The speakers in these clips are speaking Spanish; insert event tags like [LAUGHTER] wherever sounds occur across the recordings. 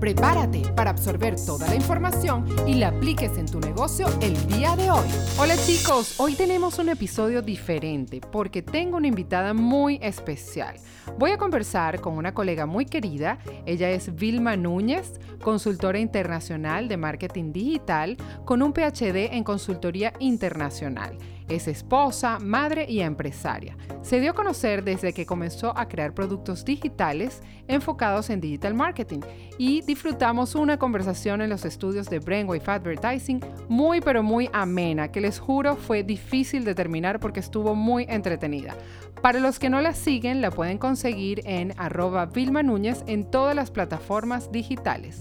Prepárate para absorber toda la información y la apliques en tu negocio el día de hoy. Hola chicos, hoy tenemos un episodio diferente porque tengo una invitada muy especial. Voy a conversar con una colega muy querida. Ella es Vilma Núñez, consultora internacional de marketing digital con un PhD en consultoría internacional. Es esposa, madre y empresaria. Se dio a conocer desde que comenzó a crear productos digitales enfocados en digital marketing y disfrutamos una conversación en los estudios de Brainwave Advertising muy pero muy amena que les juro fue difícil de terminar porque estuvo muy entretenida. Para los que no la siguen, la pueden conseguir en arroba Vilma Núñez en todas las plataformas digitales.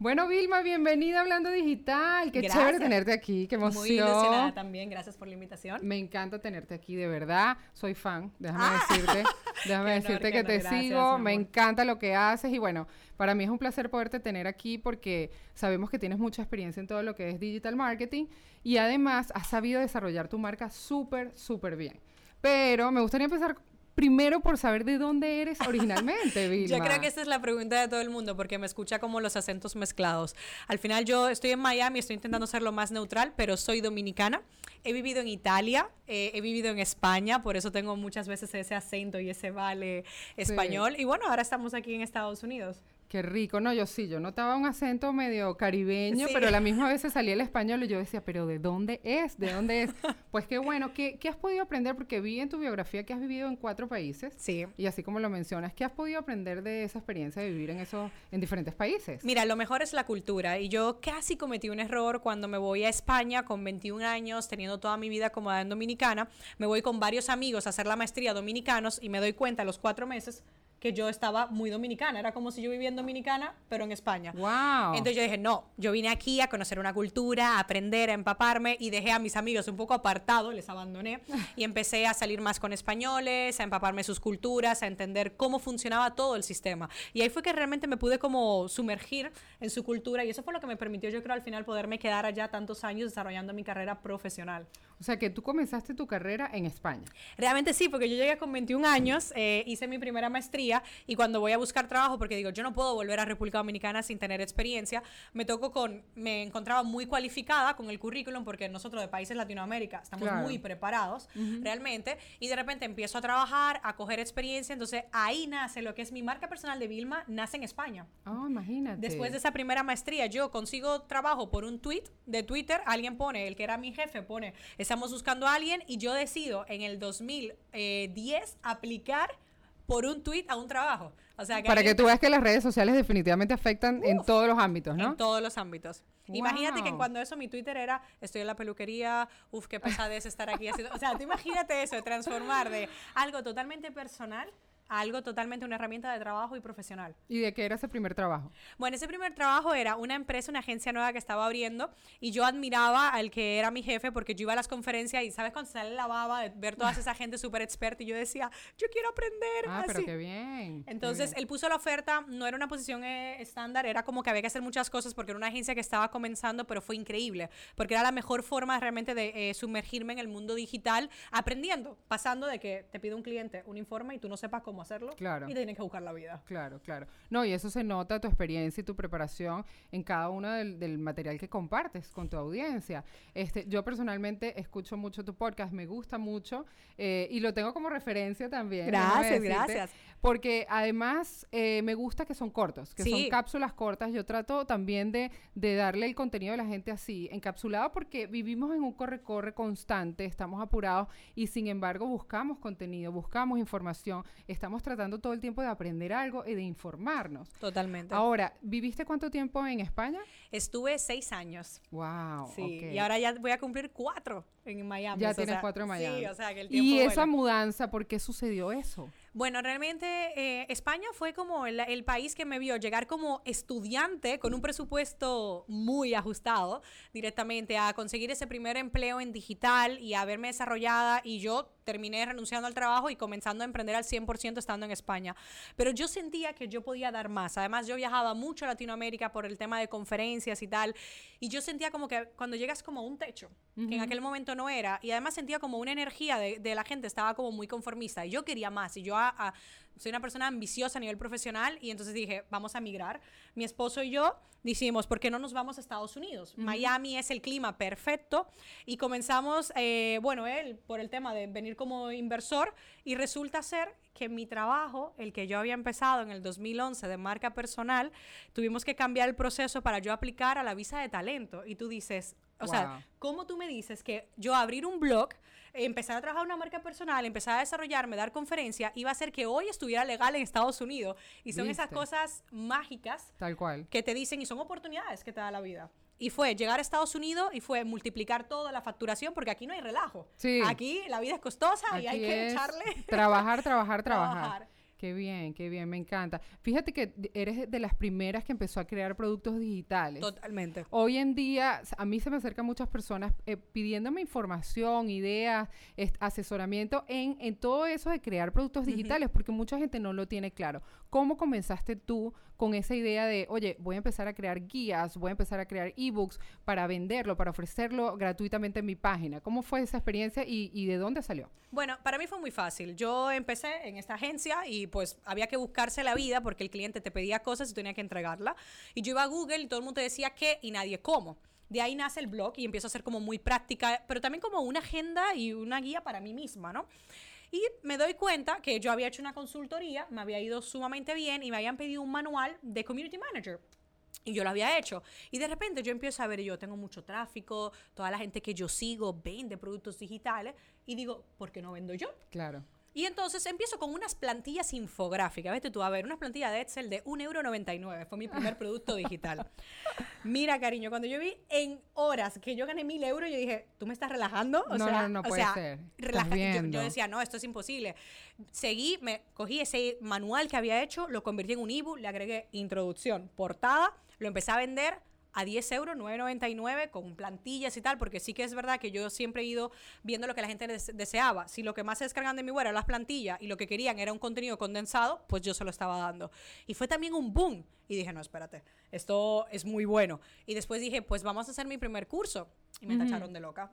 Bueno, Vilma, bienvenida a Hablando Digital. Qué chévere tenerte aquí, qué emoción. Muy ilusionada también, gracias por la invitación. Me encanta tenerte aquí, de verdad. Soy fan, déjame ah. decirte. [LAUGHS] Déjame decirte que te sigo, me encanta lo que haces y bueno, para mí es un placer poderte tener aquí porque sabemos que tienes mucha experiencia en todo lo que es digital marketing y además has sabido desarrollar tu marca súper, súper bien. Pero me gustaría empezar primero por saber de dónde eres originalmente, [LAUGHS] Vilma. Yo creo que esa es la pregunta de todo el mundo porque me escucha como los acentos mezclados. Al final yo estoy en Miami, estoy intentando ser lo más neutral, pero soy dominicana. He vivido en Italia, eh, he vivido en España, por eso tengo muchas veces ese acento y ese vale español. Y bueno, ahora estamos aquí en Estados Unidos. Qué rico, no, yo sí, yo notaba un acento medio caribeño, pero a la misma vez salía el español y yo decía, pero ¿de dónde es? ¿De dónde es? [LAUGHS] pues qué bueno, ¿qué, ¿qué, has podido aprender? Porque vi en tu biografía que has vivido en cuatro países. Sí. Y así como lo mencionas, ¿qué has podido aprender de esa experiencia de vivir en esos, en diferentes países? Mira, lo mejor es la cultura. Y yo casi cometí un error cuando me voy a España con 21 años, teniendo toda mi vida acomodada en Dominicana. Me voy con varios amigos a hacer la maestría dominicanos y me doy cuenta a los cuatro meses que yo estaba muy dominicana. Era como si yo viviera en Dominicana, pero en España. Wow. Entonces yo dije, no, yo vine aquí a conocer una cultura, a aprender, a empaparme y dejé a mis amigos un poco apartados, les abandoné [LAUGHS] y empecé a salir más con españoles, a empaparme sus culturas, a entender cómo funcionaba todo el sistema. Y ahí fue que realmente me pude como sumergir en su cultura y eso fue lo que me permitió, yo creo, al final poderme quedar allá tantos años desarrollando mi carrera profesional. O sea, que tú comenzaste tu carrera en España. Realmente sí, porque yo llegué con 21 años, eh, hice mi primera maestría y cuando voy a buscar trabajo, porque digo, yo no puedo volver a República Dominicana sin tener experiencia, me toco con, me encontraba muy cualificada con el currículum porque nosotros de países Latinoamérica estamos muy preparados realmente y de repente empiezo a trabajar, a coger experiencia, entonces ahí nace lo que es mi marca personal de Vilma, nace en España. Oh, imagínate. Después de esa primera maestría, yo consigo trabajo por un tweet de Twitter, alguien pone, el que era mi jefe pone, estamos buscando a alguien y yo decido en el 2010 aplicar por un tweet a un trabajo. O sea, Para que tú veas que las redes sociales definitivamente afectan en todos los ámbitos, ¿no? En todos los ámbitos. Imagínate que cuando eso mi Twitter era, estoy en la peluquería, uff, qué pesadez estar aquí haciendo... O sea, tú imagínate eso, de transformar de algo totalmente personal algo totalmente una herramienta de trabajo y profesional. ¿Y de qué era ese primer trabajo? Bueno, ese primer trabajo era una empresa, una agencia nueva que estaba abriendo y yo admiraba al que era mi jefe porque yo iba a las conferencias y sabes cuando sale la baba de ver toda esa gente súper experta y yo decía, yo quiero aprender. Ah, pero qué bien. Entonces él puso la oferta, no era una posición eh, estándar, era como que había que hacer muchas cosas porque era una agencia que estaba comenzando, pero fue increíble porque era la mejor forma realmente de eh, sumergirme en el mundo digital aprendiendo, pasando de que te pide un cliente un informe y tú no sepas cómo hacerlo. Claro. Y tienes que buscar la vida. Claro, claro. No, y eso se nota tu experiencia y tu preparación en cada uno del, material que compartes con tu audiencia. Este, yo personalmente escucho mucho tu podcast, me gusta mucho eh, y lo tengo como referencia también. Gracias, gracias. Porque además eh, me gusta que son cortos, que son cápsulas cortas. Yo trato también de, de darle el contenido a la gente así, encapsulado, porque vivimos en un corre-corre constante, estamos apurados y sin embargo buscamos contenido, buscamos información, estamos tratando todo el tiempo de aprender algo y de informarnos. Totalmente. Ahora, ¿viviste cuánto tiempo en España? Estuve seis años. Wow. Sí, y ahora ya voy a cumplir cuatro en Miami. Ya tienes cuatro en Miami. Sí, o sea que el tiempo Y esa mudanza, ¿por qué sucedió eso? Bueno, realmente eh, España fue como el, país que me vio llegar como estudiante con un presupuesto muy ajustado directamente a conseguir ese primer empleo en digital y a verme desarrollada y yo terminé renunciando al trabajo y comenzando a emprender al 100% estando en España. Pero yo sentía que yo podía dar más. Además, yo viajaba mucho a Latinoamérica por el tema de conferencias y tal. Y yo sentía como que cuando llegas como a un techo, que en aquel momento no era, y además sentía como una energía de, de la gente, estaba como muy conformista. Y yo quería más. Y yo a- a- soy una persona ambiciosa a nivel profesional. Y entonces dije, vamos a migrar. Mi esposo y yo decimos, ¿por qué no nos vamos a Estados Unidos? Miami es el clima perfecto. Y comenzamos, eh, bueno, él por el tema de venir como inversor. Y resulta ser que mi trabajo, el que yo había empezado en el 2011 de marca personal, tuvimos que cambiar el proceso para yo aplicar a la visa de talento. Y tú dices, o Wow. sea, ¿cómo tú me dices que yo abrir un blog, empezar a trabajar una marca personal, empezar a desarrollarme, dar conferencia, iba a hacer que hoy estuviera legal en Estados Unidos? Y son esas ¿Viste? cosas mágicas Tal cual. que te dicen y son oportunidades que te da la vida. Y fue llegar a Estados Unidos y fue multiplicar toda la facturación, porque aquí no hay relajo. Sí. Aquí la vida es costosa y hay Aquí que es echarle. Trabajar, trabajar, [LAUGHS] trabajar. Trabajar. Qué bien, qué bien, me encanta. Fíjate que eres de las primeras que empezó a crear productos digitales. Totalmente. Hoy en día, a mí se me acercan muchas personas eh, pidiéndome información, ideas, asesoramiento en, en todo eso de crear productos digitales, porque mucha gente no lo tiene claro. ¿Cómo comenzaste tú con esa idea de, oye, voy a empezar a crear guías, voy a empezar a crear ebooks para venderlo, para ofrecerlo gratuitamente en mi página? ¿Cómo fue esa experiencia y, de dónde salió? Bueno, para mí fue muy fácil. Yo empecé en esta agencia y pues había que buscarse la vida porque el cliente te pedía cosas y tenía que entregarla. Y yo iba a Google y todo el mundo te decía qué y nadie cómo. De ahí nace el blog y empiezo a ser como muy práctica, pero también como una agenda y una guía para mí misma, ¿no? Y me doy cuenta que yo había hecho una consultoría, me había ido sumamente bien y me habían pedido un manual de Community Manager. Y yo lo había hecho. Y de repente yo empiezo a ver, yo tengo mucho tráfico, toda la gente que yo sigo vende productos digitales. Y digo, ¿por qué no vendo yo? Claro. Y entonces empiezo con unas plantillas infográficas. Vete tú a ver, unas plantillas de Excel de 1,99€. Fue mi primer producto digital. Mira, cariño, cuando yo vi en horas que yo gané 1.000 euros, yo dije, ¿tú me estás relajando? O No, sea, no, no o puede sea, ser. Relaja- yo- decía, no, esto es imposible. Seguí, me cogí ese manual que había hecho, lo convertí en un ebook, le agregué introducción, portada, lo empecé a vender a 10 euros, 9.99, con plantillas y tal, porque sí que es verdad que yo siempre he ido viendo lo que la gente des- deseaba. Si lo que más se descargan de mi web eran las plantillas y lo que querían era un contenido condensado, pues yo se lo estaba dando. Y fue también un boom. Y dije, no, espérate, esto es muy bueno. Y después dije, pues vamos a hacer mi primer curso. Y me tacharon de loca.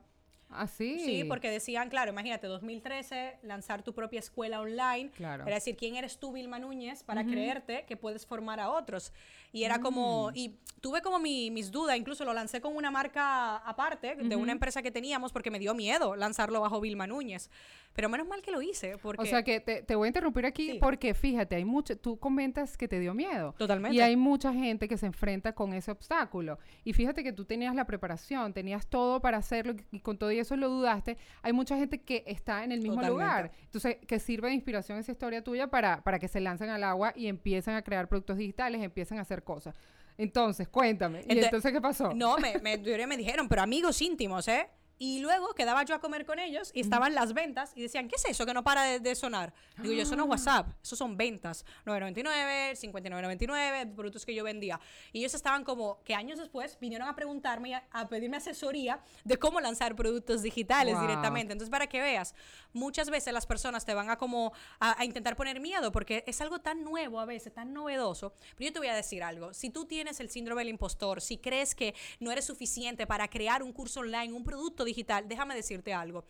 Así. Sí, porque decían, claro, imagínate, 2013, lanzar tu propia escuela online. Claro. Era decir, ¿quién eres tú, Vilma Núñez, para creerte que puedes formar a otros? Y era como, y tuve como mi- mis dudas, incluso lo lancé con una marca aparte, de una empresa que teníamos, porque me dio miedo lanzarlo bajo Vilma Núñez. Pero menos mal que lo hice, porque... O sea que te, te voy a interrumpir aquí Sí. porque fíjate, hay mucho, tú comentas que te dio miedo. Totalmente. Y hay mucha gente que se enfrenta con ese obstáculo. Y fíjate que tú tenías la preparación, tenías todo para hacerlo y con todo y eso lo dudaste. Hay mucha gente que está en el mismo Totalmente. lugar. Entonces, que sirve de inspiración esa historia tuya para, para que se lancen al agua y empiecen a crear productos digitales, empiecen a hacer cosas. Entonces, cuéntame. ¿Y Ente- entonces qué pasó? No, me, me, me dijeron, pero amigos íntimos, ¿eh? Y luego quedaba yo a comer con ellos y estaban las ventas y decían, ¿qué es eso que no para de, de sonar? Digo, yo, eso no es WhatsApp, eso son ventas. 9.99, 59.99, productos que yo vendía. Y ellos estaban como que años después vinieron a preguntarme a pedirme asesoría de cómo lanzar productos digitales Wow. directamente. Entonces, para que veas, muchas veces las personas te van a como a, a intentar poner miedo porque es algo tan nuevo a veces, tan novedoso. Pero yo te voy a decir algo, si tú tienes el síndrome del impostor, si crees que no eres suficiente para crear un curso online, un producto digital, déjame decirte algo.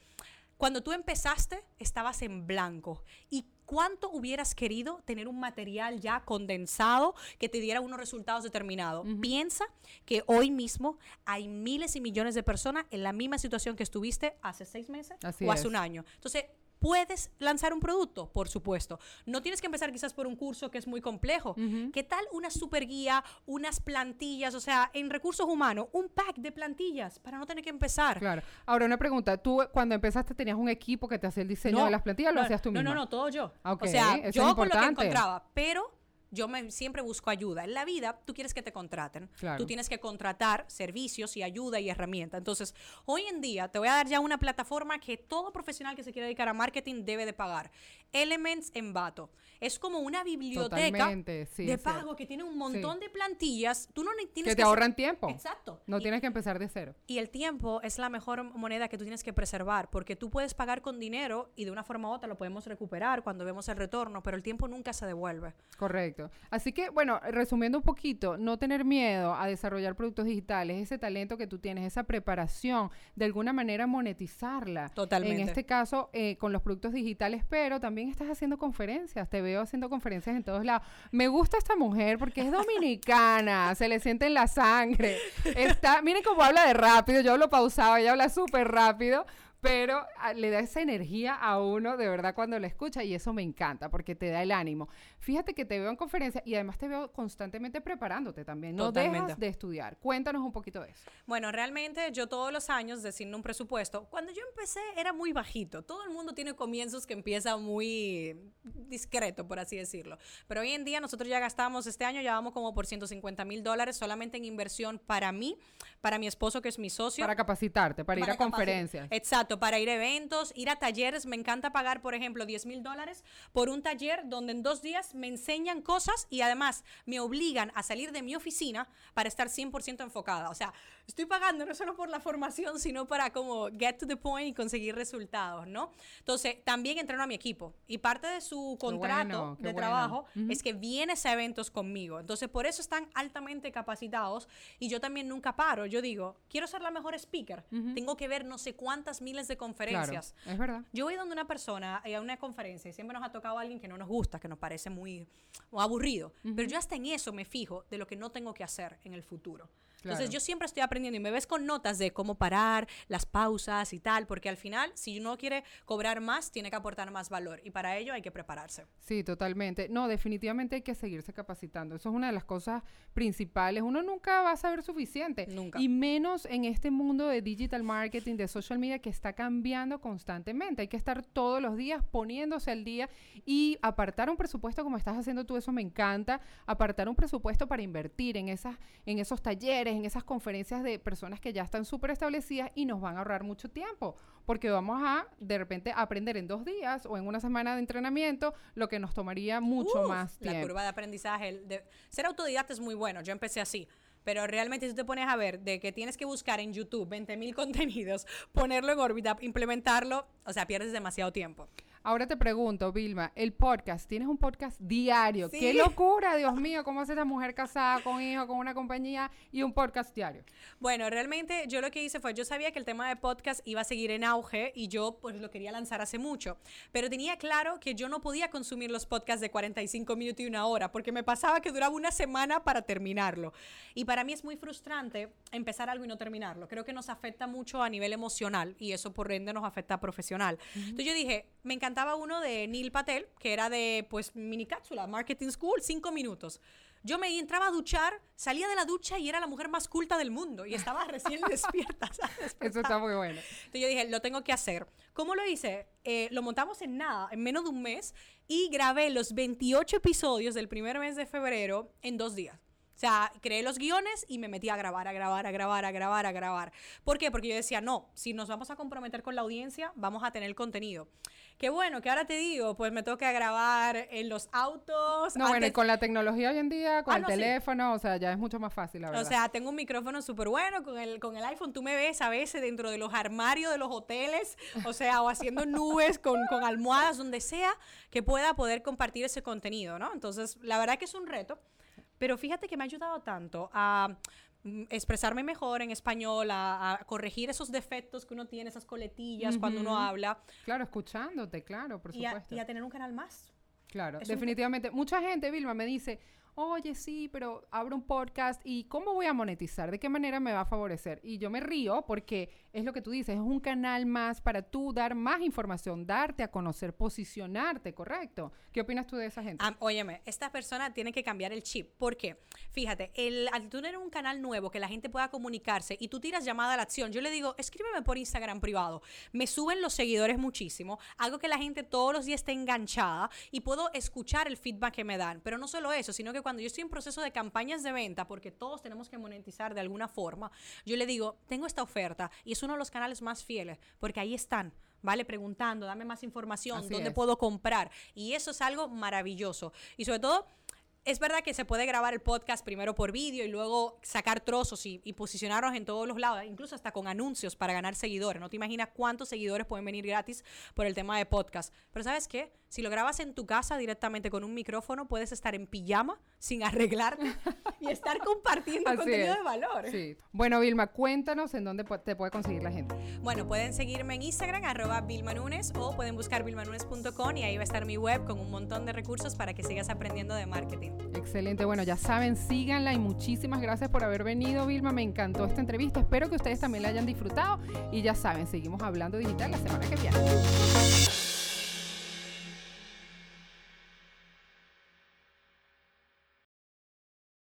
Cuando tú empezaste, estabas en blanco. ¿Y cuánto hubieras querido tener un material ya condensado que te diera unos resultados determinados? Piensa que hoy mismo hay miles y millones de personas en la misma situación que estuviste hace seis meses Así o hace es. un año. Entonces, ¿Puedes lanzar un producto? Por supuesto. No tienes que empezar quizás por un curso que es muy complejo. ¿Qué tal una super guía, unas plantillas? O sea, en recursos humanos, un pack de plantillas para no tener que empezar. Claro. Ahora, una pregunta. Tú, cuando empezaste, tenías un equipo que te hacía el diseño de las plantillas o lo no, hacías tú no, misma? No, no, todo yo. Ok, o sea, yo con lo que encontraba, pero yo me, siempre busco ayuda. En la vida, tú quieres que te contraten. Claro. Tú tienes que contratar servicios y ayuda y herramientas. Entonces, hoy en día te voy a dar ya una plataforma que todo profesional que se quiera dedicar a marketing debe de pagar. Elements Envato. Es como una biblioteca sí, de sí. pago que tiene un montón de plantillas. Tú no tienes Que te ahorran tiempo. Exacto. No Y- tienes que empezar de cero. y el tiempo es la mejor moneda que tú tienes que preservar, porque tú puedes pagar con dinero y de una forma u otra lo podemos recuperar cuando vemos el retorno, pero el tiempo nunca se devuelve. Correcto. Así que, bueno, resumiendo un poquito, no tener miedo a desarrollar productos digitales, ese talento que tú tienes, esa preparación, de alguna manera monetizarla. Totalmente. En este caso, eh, con los productos digitales, pero también estás haciendo conferencias, te veo haciendo conferencias en todos lados. Me gusta esta mujer porque es dominicana, [LAUGHS] se le siente en la sangre. Está, miren cómo habla de rápido, yo hablo pausado, ella habla súper rápido. Pero ah, le da esa energía a uno de verdad cuando la escucha y eso me encanta porque te da el ánimo. Fíjate que te veo en conferencia y además te veo constantemente preparándote también. No Totalmente. dejas de estudiar. Cuéntanos un poquito de eso. Bueno, realmente yo todos los años designando un presupuesto. Cuando yo empecé era muy bajito. Todo el mundo tiene comienzos que empieza muy discreto, por así decirlo. Pero hoy en día nosotros ya gastamos, este año ya vamos como por 150 mil dólares solamente en inversión para mí, para mi esposo que es mi socio. Para capacitarte, para, ir Para a capaci- conferencias. Exacto, para ir a eventos, ir a talleres. Me encanta pagar, por ejemplo, 10 mil dólares por un taller donde en dos días me enseñan cosas y además me obligan a salir de mi oficina para estar 100% enfocada. O sea, estoy pagando no solo por la formación, sino para como get to the point y conseguir resultados, ¿no? Entonces, también entreno a mi equipo y parte de su contrato bueno, de bueno. trabajo es que vienes a eventos conmigo. Entonces, por eso están altamente capacitados y yo también nunca paro. Yo digo, quiero ser la mejor speaker. Tengo que ver no sé cuántas miles de conferencias. Claro, es verdad. Yo voy donde una persona eh, a una conferencia y siempre nos ha tocado a alguien que no nos gusta, que nos parece muy aburrido. Pero yo hasta en eso me fijo de lo que no tengo que hacer en el futuro. Entonces yo siempre estoy aprendiendo y me ves con notas de cómo parar, las pausas y tal, porque al final, si uno quiere cobrar más, tiene que aportar más valor y para ello hay que prepararse. Sí, totalmente. No, definitivamente hay que seguirse capacitando. Eso es una de las cosas principales. Uno nunca va a saber suficiente. Nunca. Y menos en este mundo de digital marketing, de social media que está cambiando constantemente. Hay que estar todos los días poniéndose al día y apartar un presupuesto como estás haciendo tú. Eso me encanta. Apartar un presupuesto para invertir en esas, en esos talleres, en esas conferencias de personas que ya están súper establecidas y nos van a ahorrar mucho tiempo. Porque vamos a de repente aprender en dos días o en una semana de entrenamiento lo que nos tomaría mucho Uf, más La tiempo. curva de aprendizaje. el de- ser autodidacta es muy bueno. Yo empecé así. Pero realmente si tú te pones a ver de que tienes que buscar en YouTube 20.000 [LAUGHS] contenidos, ponerlo en órbita, implementarlo, o sea, pierdes demasiado tiempo. Ahora te pregunto, Vilma, el podcast, tienes un podcast diario. Sí. ¡Qué locura, Dios mío! ¿Cómo hace esa mujer casada con hijo, con una compañía y un podcast diario? Bueno, realmente yo lo que hice fue, yo sabía que el tema de podcast iba a seguir en auge y yo pues lo quería lanzar hace mucho, pero tenía claro que yo no podía consumir los podcasts de 45 minutos y una hora porque me pasaba que duraba una semana para terminarlo. Y para mí es muy frustrante empezar algo y no terminarlo. Creo que nos afecta mucho a nivel emocional y eso por ende nos afecta profesional. Entonces yo dije, me encantaba uno de Neil Patel, que era de pues mini cápsula, Marketing School, cinco minutos. Yo me entraba a duchar, salía de la ducha y era la mujer más culta del mundo y estaba recién [LAUGHS] despierta. Eso está muy bueno. Entonces yo dije, lo tengo que hacer. ¿Cómo lo hice? Eh, lo montamos en nada, en menos de un mes, y grabé los 28 episodios del primer mes de febrero en dos días. O sea, creé los guiones y me metí a grabar, a grabar, a grabar, a grabar, a grabar. ¿Por qué? Porque yo decía, no, si nos vamos a comprometer con la audiencia, vamos a tener contenido. Qué bueno, que ahora te digo, pues me toca grabar en los autos. No, bueno, y con la tecnología hoy en día, con Ah, el no, sí. teléfono, o sea, ya es mucho más fácil, la verdad. O sea, tengo un micrófono súper bueno con el, con el iPhone. Tú me ves a veces dentro de los armarios de los hoteles, o sea, o haciendo [LAUGHS] nubes con, con almohadas, donde sea que pueda poder compartir ese contenido, ¿no? Entonces, la verdad que es un reto, pero fíjate que me ha ayudado tanto a expresarme mejor en español, a, a corregir esos defectos que uno tiene, esas coletillas cuando uno habla, Claro, escuchándote, claro, por y a, supuesto. y a tener un canal más. Claro, Es un- definitivamente. Mucha gente, Vilma, me dice, oye, sí, pero abro un podcast y ¿cómo voy a monetizar? ¿De qué manera me va a favorecer? Y yo me río porque es lo que tú dices, es un canal más para tú dar más información, darte a conocer, posicionarte, ¿correcto? ¿Qué opinas tú de esa gente? Ah, óyeme, esta persona tiene que cambiar el chip. ¿Por qué? Fíjate, el, al tú tener un canal nuevo que la gente pueda comunicarse y tú tiras llamada a la acción, yo le digo, escríbeme por Instagram privado. Me suben los seguidores muchísimo, hago que la gente todos los días esté enganchada y puedo escuchar el feedback que me dan. Pero no solo eso, sino que cuando yo estoy en proceso de campañas de venta, porque todos tenemos que monetizar de alguna forma, yo le digo, tengo esta oferta y es uno de los canales más fieles, porque ahí están. ¿Vale? Preguntando, dame más información, Así dónde es. puedo comprar. Y eso es algo maravilloso. Y sobre todo, es verdad que se puede grabar el podcast primero por vídeo y luego sacar trozos y, y posicionarnos en todos los lados, incluso hasta con anuncios para ganar seguidores. No te imaginas cuántos seguidores pueden venir gratis por el tema de podcast. Pero ¿sabes qué? Si lo grabas en tu casa directamente con un micrófono, puedes estar en pijama, sin arreglarte y estar compartiendo [LAUGHS] contenido es. de valor. Sí. Bueno, Vilma, cuéntanos en dónde te puede conseguir la gente. Bueno, pueden seguirme en Instagram, arroba vilmanunes, o pueden buscar vilmanunes.com y ahí va a estar mi web con un montón de recursos para que sigas aprendiendo de marketing. Excelente, bueno, ya saben, síganla y muchísimas gracias por haber venido, Vilma. Me encantó esta entrevista. Espero que ustedes también la hayan disfrutado. Y ya saben, seguimos hablando digital la semana que viene.